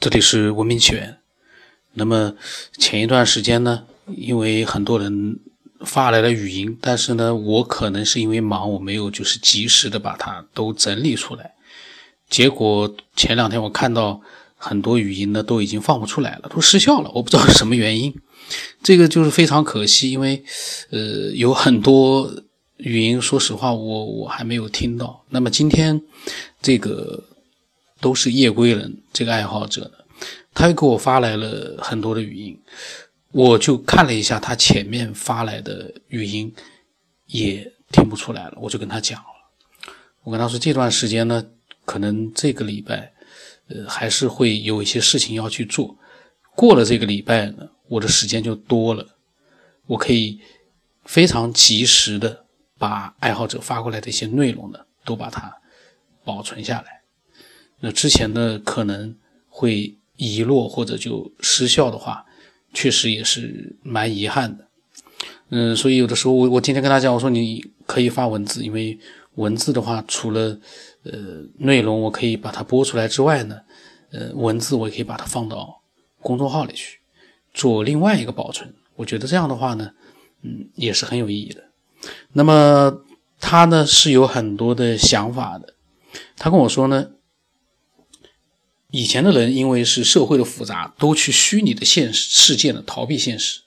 这里是文明起源。那么前一段时间呢，因为很多人发来了语音，但是呢，我可能是因为忙，我没有就是及时的把它都整理出来。结果前两天我看到很多语音呢都已经放不出来了，都失效了，我不知道是什么原因。这个就是非常可惜，因为呃有很多语音，说实话我我还没有听到。那么今天这个。都是夜归人，这个爱好者呢，他又给我发来了很多的语音，我就看了一下他前面发来的语音，也听不出来了，我就跟他讲了，我跟他说这段时间呢，可能这个礼拜，呃，还是会有一些事情要去做，过了这个礼拜呢，我的时间就多了，我可以非常及时的把爱好者发过来的一些内容呢，都把它保存下来。那之前的可能会遗落或者就失效的话，确实也是蛮遗憾的。嗯，所以有的时候我我今天跟他讲，我说你可以发文字，因为文字的话，除了呃内容我可以把它播出来之外呢，呃文字我也可以把它放到公众号里去做另外一个保存。我觉得这样的话呢，嗯也是很有意义的。那么他呢是有很多的想法的，他跟我说呢。以前的人因为是社会的复杂，都去虚拟的现实世界呢逃避现实，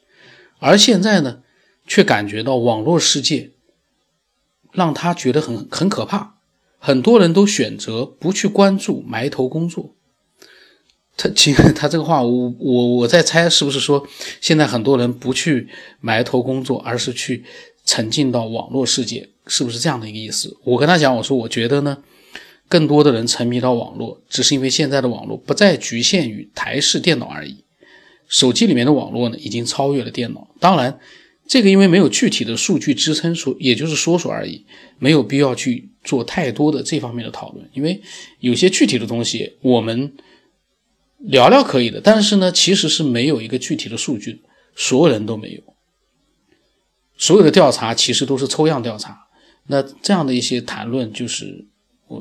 而现在呢，却感觉到网络世界让他觉得很很可怕。很多人都选择不去关注，埋头工作。他其实他这个话，我我我在猜，是不是说现在很多人不去埋头工作，而是去沉浸到网络世界，是不是这样的一个意思？我跟他讲，我说我觉得呢。更多的人沉迷到网络，只是因为现在的网络不再局限于台式电脑而已。手机里面的网络呢，已经超越了电脑。当然，这个因为没有具体的数据支撑，说也就是说说而已，没有必要去做太多的这方面的讨论。因为有些具体的东西我们聊聊可以的，但是呢，其实是没有一个具体的数据，所有人都没有。所有的调查其实都是抽样调查。那这样的一些谈论就是。呃，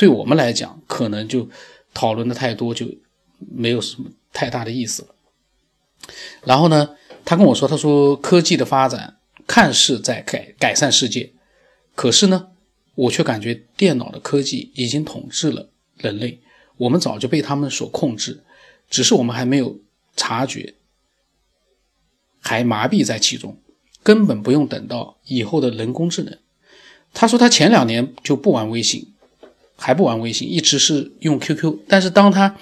对我们来讲，可能就讨论的太多，就没有什么太大的意思了。然后呢，他跟我说，他说科技的发展看似在改改善世界，可是呢，我却感觉电脑的科技已经统治了人类，我们早就被他们所控制，只是我们还没有察觉，还麻痹在其中，根本不用等到以后的人工智能。他说他前两年就不玩微信，还不玩微信，一直是用 QQ。但是当他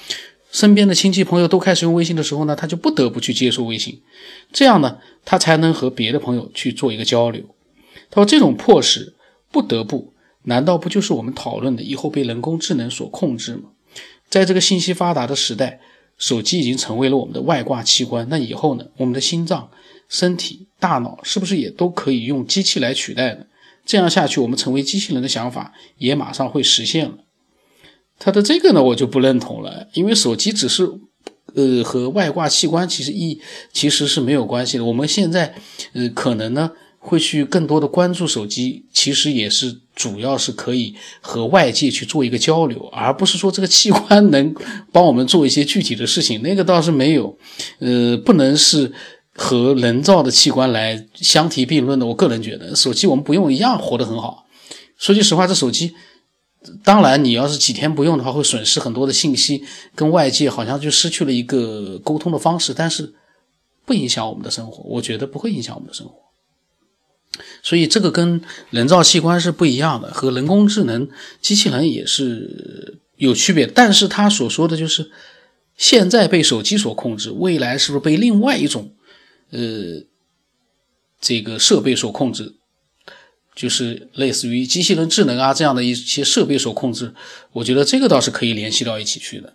身边的亲戚朋友都开始用微信的时候呢，他就不得不去接受微信，这样呢，他才能和别的朋友去做一个交流。他说这种迫使不得不，难道不就是我们讨论的以后被人工智能所控制吗？在这个信息发达的时代，手机已经成为了我们的外挂器官。那以后呢，我们的心脏、身体、大脑是不是也都可以用机器来取代呢？这样下去，我们成为机器人的想法也马上会实现了。他的这个呢，我就不认同了，因为手机只是，呃，和外挂器官其实一其实是没有关系的。我们现在，呃，可能呢会去更多的关注手机，其实也是主要是可以和外界去做一个交流，而不是说这个器官能帮我们做一些具体的事情。那个倒是没有，呃，不能是。和人造的器官来相提并论的，我个人觉得手机我们不用一样活得很好。说句实话，这手机，当然你要是几天不用的话，会损失很多的信息，跟外界好像就失去了一个沟通的方式。但是不影响我们的生活，我觉得不会影响我们的生活。所以这个跟人造器官是不一样的，和人工智能机器人也是有区别。但是他所说的就是，现在被手机所控制，未来是不是被另外一种？呃，这个设备所控制，就是类似于机器人智能啊这样的一些设备所控制，我觉得这个倒是可以联系到一起去的。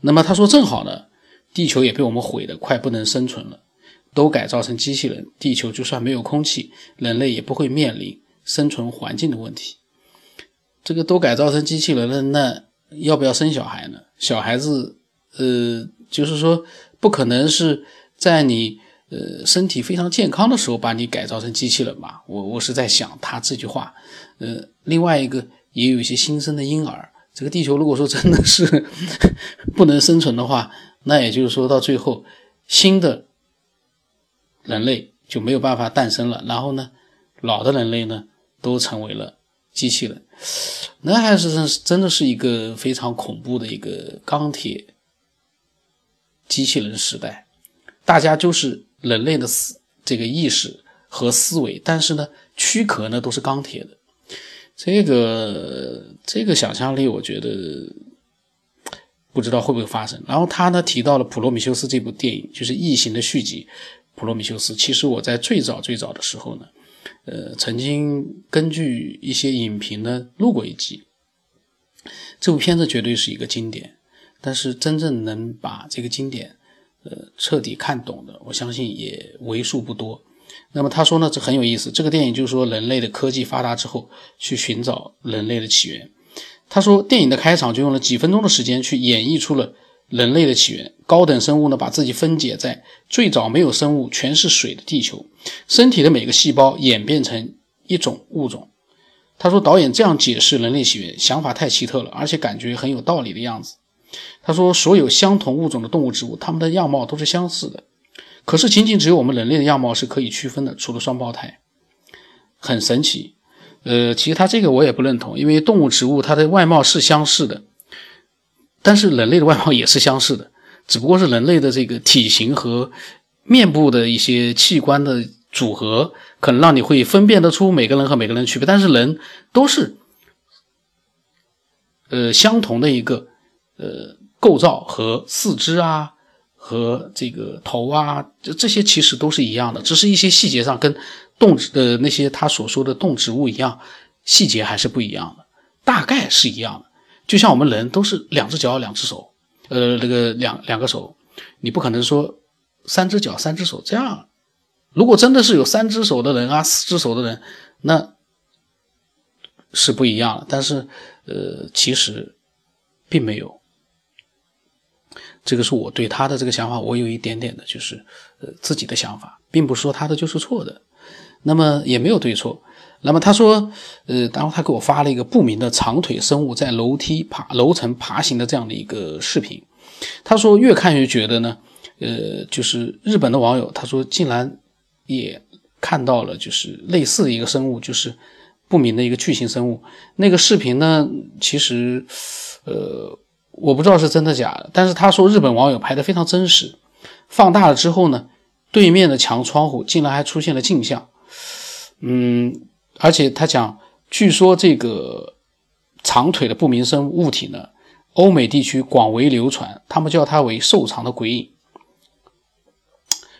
那么他说，正好呢，地球也被我们毁得快不能生存了，都改造成机器人，地球就算没有空气，人类也不会面临生存环境的问题。这个都改造成机器人了，那要不要生小孩呢？小孩子，呃，就是说不可能是在你。呃，身体非常健康的时候，把你改造成机器人嘛？我我是在想他这句话。呃，另外一个也有一些新生的婴儿，这个地球如果说真的是 不能生存的话，那也就是说到最后，新的人类就没有办法诞生了。然后呢，老的人类呢都成为了机器人，那还是真的是一个非常恐怖的一个钢铁机器人时代。大家就是人类的思这个意识和思维，但是呢，躯壳呢都是钢铁的。这个这个想象力，我觉得不知道会不会发生。然后他呢提到了《普罗米修斯》这部电影，就是《异形》的续集《普罗米修斯》。其实我在最早最早的时候呢，呃，曾经根据一些影评呢录过一集。这部片子绝对是一个经典，但是真正能把这个经典呃彻底看懂的，我相信也为数不多。那么他说呢，这很有意思。这个电影就是说，人类的科技发达之后，去寻找人类的起源。他说，电影的开场就用了几分钟的时间去演绎出了人类的起源。高等生物呢，把自己分解在最早没有生物、全是水的地球，身体的每个细胞演变成一种物种。他说，导演这样解释人类起源，想法太奇特了，而且感觉很有道理的样子。他说，所有相同物种的动物、植物，它们的样貌都是相似的。可是，仅仅只有我们人类的样貌是可以区分的，除了双胞胎，很神奇。呃，其实他这个我也不认同，因为动物、植物它的外貌是相似的，但是人类的外貌也是相似的，只不过是人类的这个体型和面部的一些器官的组合，可能让你会分辨得出每个人和每个人的区别。但是人都是，呃，相同的一个呃构造和四肢啊。和这个头啊，这这些其实都是一样的，只是一些细节上跟动植的那些他所说的动植物一样，细节还是不一样的，大概是一样的。就像我们人都是两只脚两只手，呃，那个两两个手，你不可能说三只脚三只手这样。如果真的是有三只手的人啊，四只手的人，那是不一样的。但是，呃，其实并没有。这个是我对他的这个想法，我有一点点的，就是呃自己的想法，并不是说他的就是错的，那么也没有对错。那么他说，呃，然后他给我发了一个不明的长腿生物在楼梯爬楼层爬行的这样的一个视频。他说越看越觉得呢，呃，就是日本的网友他说竟然也看到了就是类似的一个生物，就是不明的一个巨型生物。那个视频呢，其实，呃。我不知道是真的假的，但是他说日本网友拍的非常真实，放大了之后呢，对面的墙窗户竟然还出现了镜像，嗯，而且他讲，据说这个长腿的不明生物体呢，欧美地区广为流传，他们叫它为瘦长的鬼影，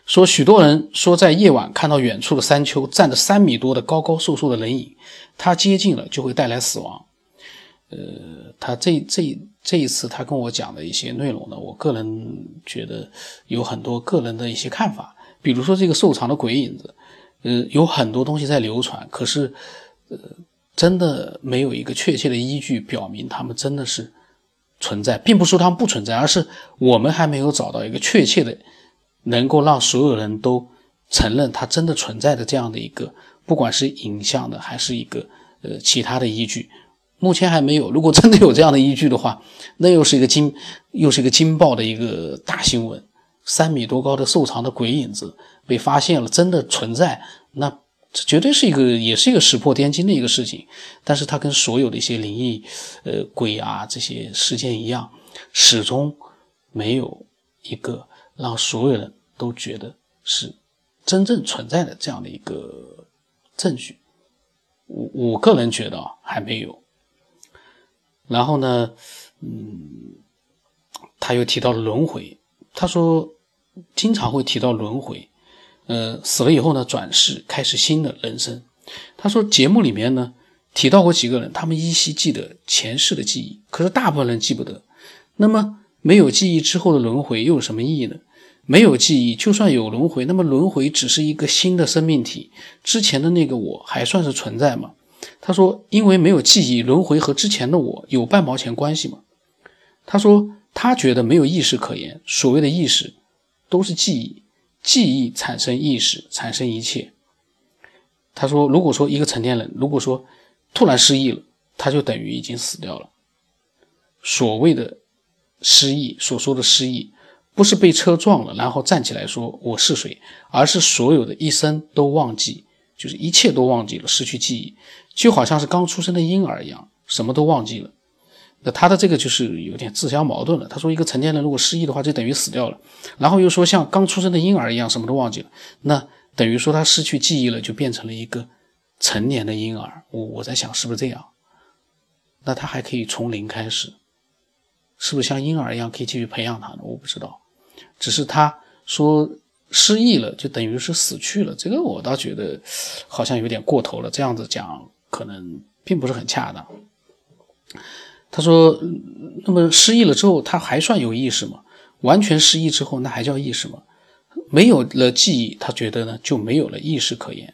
说许多人说在夜晚看到远处的山丘站着三米多的高高瘦瘦的人影，他接近了就会带来死亡。呃，他这这这一次他跟我讲的一些内容呢，我个人觉得有很多个人的一些看法，比如说这个瘦长的鬼影子，呃，有很多东西在流传，可是，呃，真的没有一个确切的依据表明他们真的是存在，并不是说他们不存在，而是我们还没有找到一个确切的能够让所有人都承认它真的存在的这样的一个，不管是影像的还是一个呃其他的依据。目前还没有。如果真的有这样的依据的话，那又是一个惊，又是一个惊爆的一个大新闻。三米多高的瘦长的鬼影子被发现了，真的存在，那这绝对是一个，也是一个石破天惊的一个事情。但是它跟所有的一些灵异，呃，鬼啊这些事件一样，始终没有一个让所有人都觉得是真正存在的这样的一个证据。我我个人觉得啊，还没有。然后呢，嗯，他又提到了轮回。他说，经常会提到轮回，呃，死了以后呢，转世开始新的人生。他说，节目里面呢提到过几个人，他们依稀记得前世的记忆，可是大部分人记不得。那么，没有记忆之后的轮回又有什么意义呢？没有记忆，就算有轮回，那么轮回只是一个新的生命体，之前的那个我还算是存在吗？他说：“因为没有记忆，轮回和之前的我有半毛钱关系吗？”他说：“他觉得没有意识可言。所谓的意识，都是记忆，记忆产生意识，产生一切。”他说：“如果说一个成年人，如果说突然失忆了，他就等于已经死掉了。所谓的失忆所说的失忆，不是被车撞了然后站起来说我是谁，而是所有的一生都忘记，就是一切都忘记了，失去记忆，就好像是刚出生的婴儿一样，什么都忘记了。那他的这个就是有点自相矛盾了。他说，一个成年人如果失忆的话，就等于死掉了。然后又说，像刚出生的婴儿一样，什么都忘记了。那等于说他失去记忆了，就变成了一个成年的婴儿。我我在想，是不是这样？那他还可以从零开始，是不是像婴儿一样可以继续培养他呢？我不知道。只是他说失忆了，就等于是死去了。这个我倒觉得好像有点过头了。这样子讲，可能并不是很恰当。他说：“那么失忆了之后，他还算有意识吗？完全失忆之后，那还叫意识吗？没有了记忆，他觉得呢就没有了意识可言。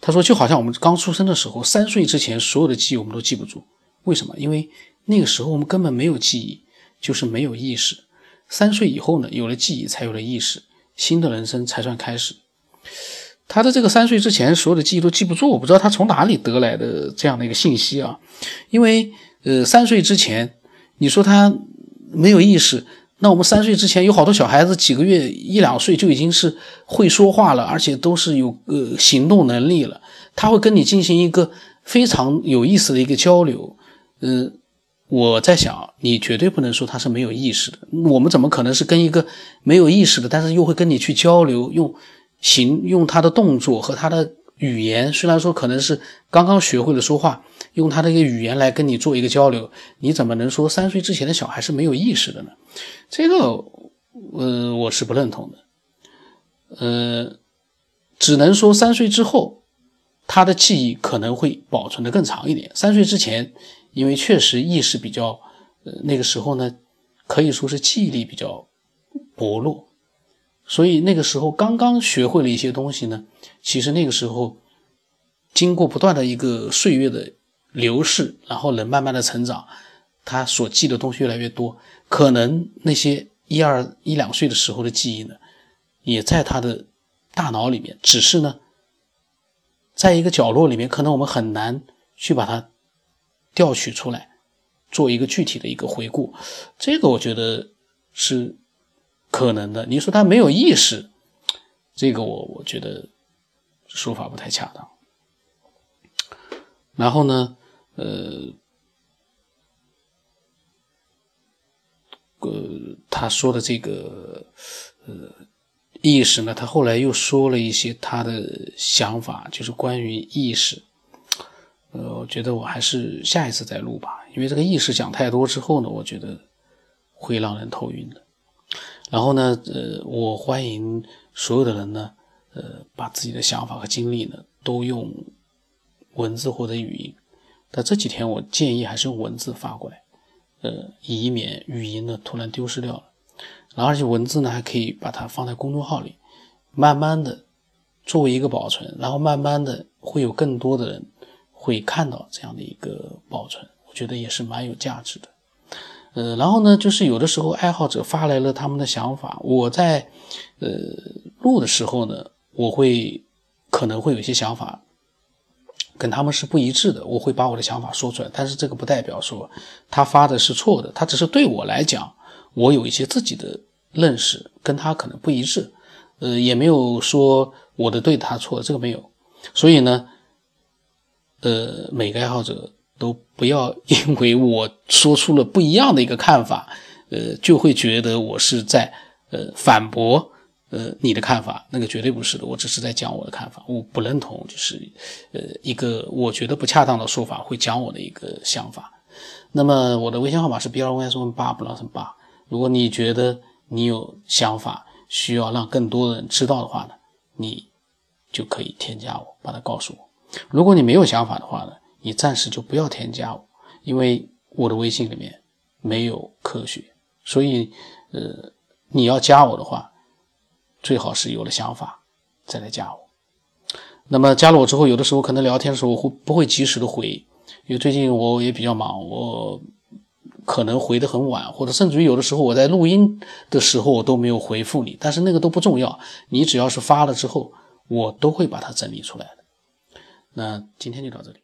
他说，就好像我们刚出生的时候，三岁之前所有的记忆我们都记不住，为什么？因为那个时候我们根本没有记忆，就是没有意识。三岁以后呢，有了记忆，才有了意识，新的人生才算开始。他的这个三岁之前所有的记忆都记不住，我不知道他从哪里得来的这样的一个信息啊，因为。”呃，三岁之前，你说他没有意识，那我们三岁之前有好多小孩子，几个月一两岁就已经是会说话了，而且都是有呃行动能力了。他会跟你进行一个非常有意思的一个交流。呃，我在想，你绝对不能说他是没有意识的。我们怎么可能是跟一个没有意识的，但是又会跟你去交流，用行用他的动作和他的。语言虽然说可能是刚刚学会了说话，用他的一个语言来跟你做一个交流，你怎么能说三岁之前的小孩是没有意识的呢？这个，呃，我是不认同的。呃，只能说三岁之后，他的记忆可能会保存的更长一点。三岁之前，因为确实意识比较，呃，那个时候呢，可以说是记忆力比较薄弱。所以那个时候刚刚学会了一些东西呢，其实那个时候经过不断的一个岁月的流逝，然后人慢慢的成长，他所记的东西越来越多，可能那些一二一两岁的时候的记忆呢，也在他的大脑里面，只是呢，在一个角落里面，可能我们很难去把它调取出来，做一个具体的一个回顾，这个我觉得是。可能的，你说他没有意识，这个我我觉得说法不太恰当。然后呢，呃，呃，他说的这个呃意识呢，他后来又说了一些他的想法，就是关于意识。呃，我觉得我还是下一次再录吧，因为这个意识讲太多之后呢，我觉得会让人头晕的。然后呢，呃，我欢迎所有的人呢，呃，把自己的想法和经历呢，都用文字或者语音。但这几天我建议还是用文字发过来，呃，以免语音呢突然丢失掉了。然后而且文字呢还可以把它放在公众号里，慢慢的作为一个保存，然后慢慢的会有更多的人会看到这样的一个保存，我觉得也是蛮有价值的。呃，然后呢，就是有的时候爱好者发来了他们的想法，我在呃录的时候呢，我会可能会有一些想法跟他们是不一致的，我会把我的想法说出来，但是这个不代表说他发的是错的，他只是对我来讲，我有一些自己的认识跟他可能不一致，呃，也没有说我的对他错，这个没有，所以呢，呃，每个爱好者。都不要因为我说出了不一样的一个看法，呃，就会觉得我是在呃反驳呃你的看法，那个绝对不是的，我只是在讲我的看法，我不认同就是呃一个我觉得不恰当的说法会讲我的一个想法。那么我的微信号码是 B 二 Y S 八不老成八，如果你觉得你有想法需要让更多的人知道的话呢，你就可以添加我，把它告诉我。如果你没有想法的话呢？你暂时就不要添加我，因为我的微信里面没有科学，所以，呃，你要加我的话，最好是有了想法再来加我。那么加了我之后，有的时候可能聊天的时候，我会不会及时的回？因为最近我也比较忙，我可能回的很晚，或者甚至于有的时候我在录音的时候我都没有回复你，但是那个都不重要，你只要是发了之后，我都会把它整理出来的。那今天就到这里。